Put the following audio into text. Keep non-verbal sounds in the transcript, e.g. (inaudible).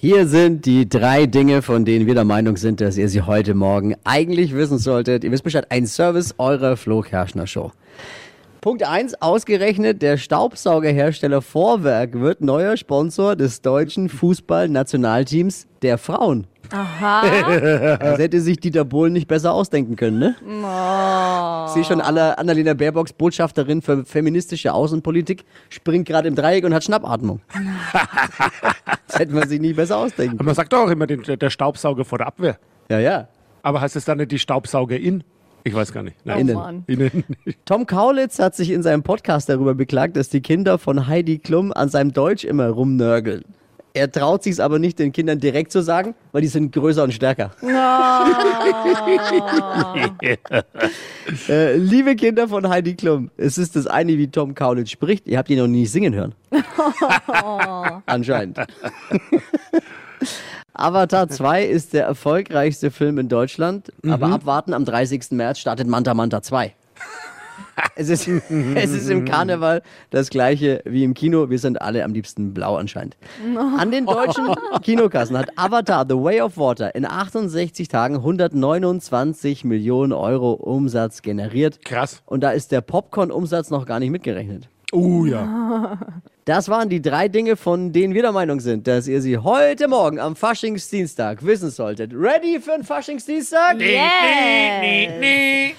Hier sind die drei Dinge, von denen wir der Meinung sind, dass ihr sie heute Morgen eigentlich wissen solltet. Ihr wisst Bescheid, ein Service eurer Flo Kerschner Show. Punkt 1, ausgerechnet der Staubsaugerhersteller Vorwerk wird neuer Sponsor des deutschen Fußballnationalteams der Frauen. Aha. (laughs) Das hätte sich Dieter Bohlen nicht besser ausdenken können, ne? Ich sehe schon alle, Annalena Baerbocks Botschafterin für feministische Außenpolitik springt gerade im Dreieck und hat Schnappatmung. (laughs) das hätte man sich nie besser ausdenken Aber man sagt doch auch immer den, der Staubsauger vor der Abwehr. Ja, ja. Aber heißt es dann nicht die Staubsaugerin? Ich weiß gar nicht. Oh Nein. Innen. Mann. Innen. Tom Kaulitz hat sich in seinem Podcast darüber beklagt, dass die Kinder von Heidi Klum an seinem Deutsch immer rumnörgeln. Er traut sich aber nicht, den Kindern direkt zu sagen, weil die sind größer und stärker. (laughs) (laughs) Äh, liebe Kinder von Heidi Klum, es ist das eine, wie Tom Kaulitz spricht. Ihr habt ihn noch nie singen hören. (laughs) Anscheinend. Avatar 2 ist der erfolgreichste Film in Deutschland, aber abwarten, am 30. März startet Manta Manta 2. (laughs) Es ist, es ist im Karneval das gleiche wie im Kino. Wir sind alle am liebsten blau anscheinend. An den deutschen (laughs) Kinokassen hat Avatar The Way of Water in 68 Tagen 129 Millionen Euro Umsatz generiert. Krass. Und da ist der Popcorn-Umsatz noch gar nicht mitgerechnet. Oh ja. (laughs) Das waren die drei Dinge, von denen wir der Meinung sind, dass ihr sie heute Morgen am Faschingsdienstag wissen solltet. Ready für den Faschingsdienstag? Yes.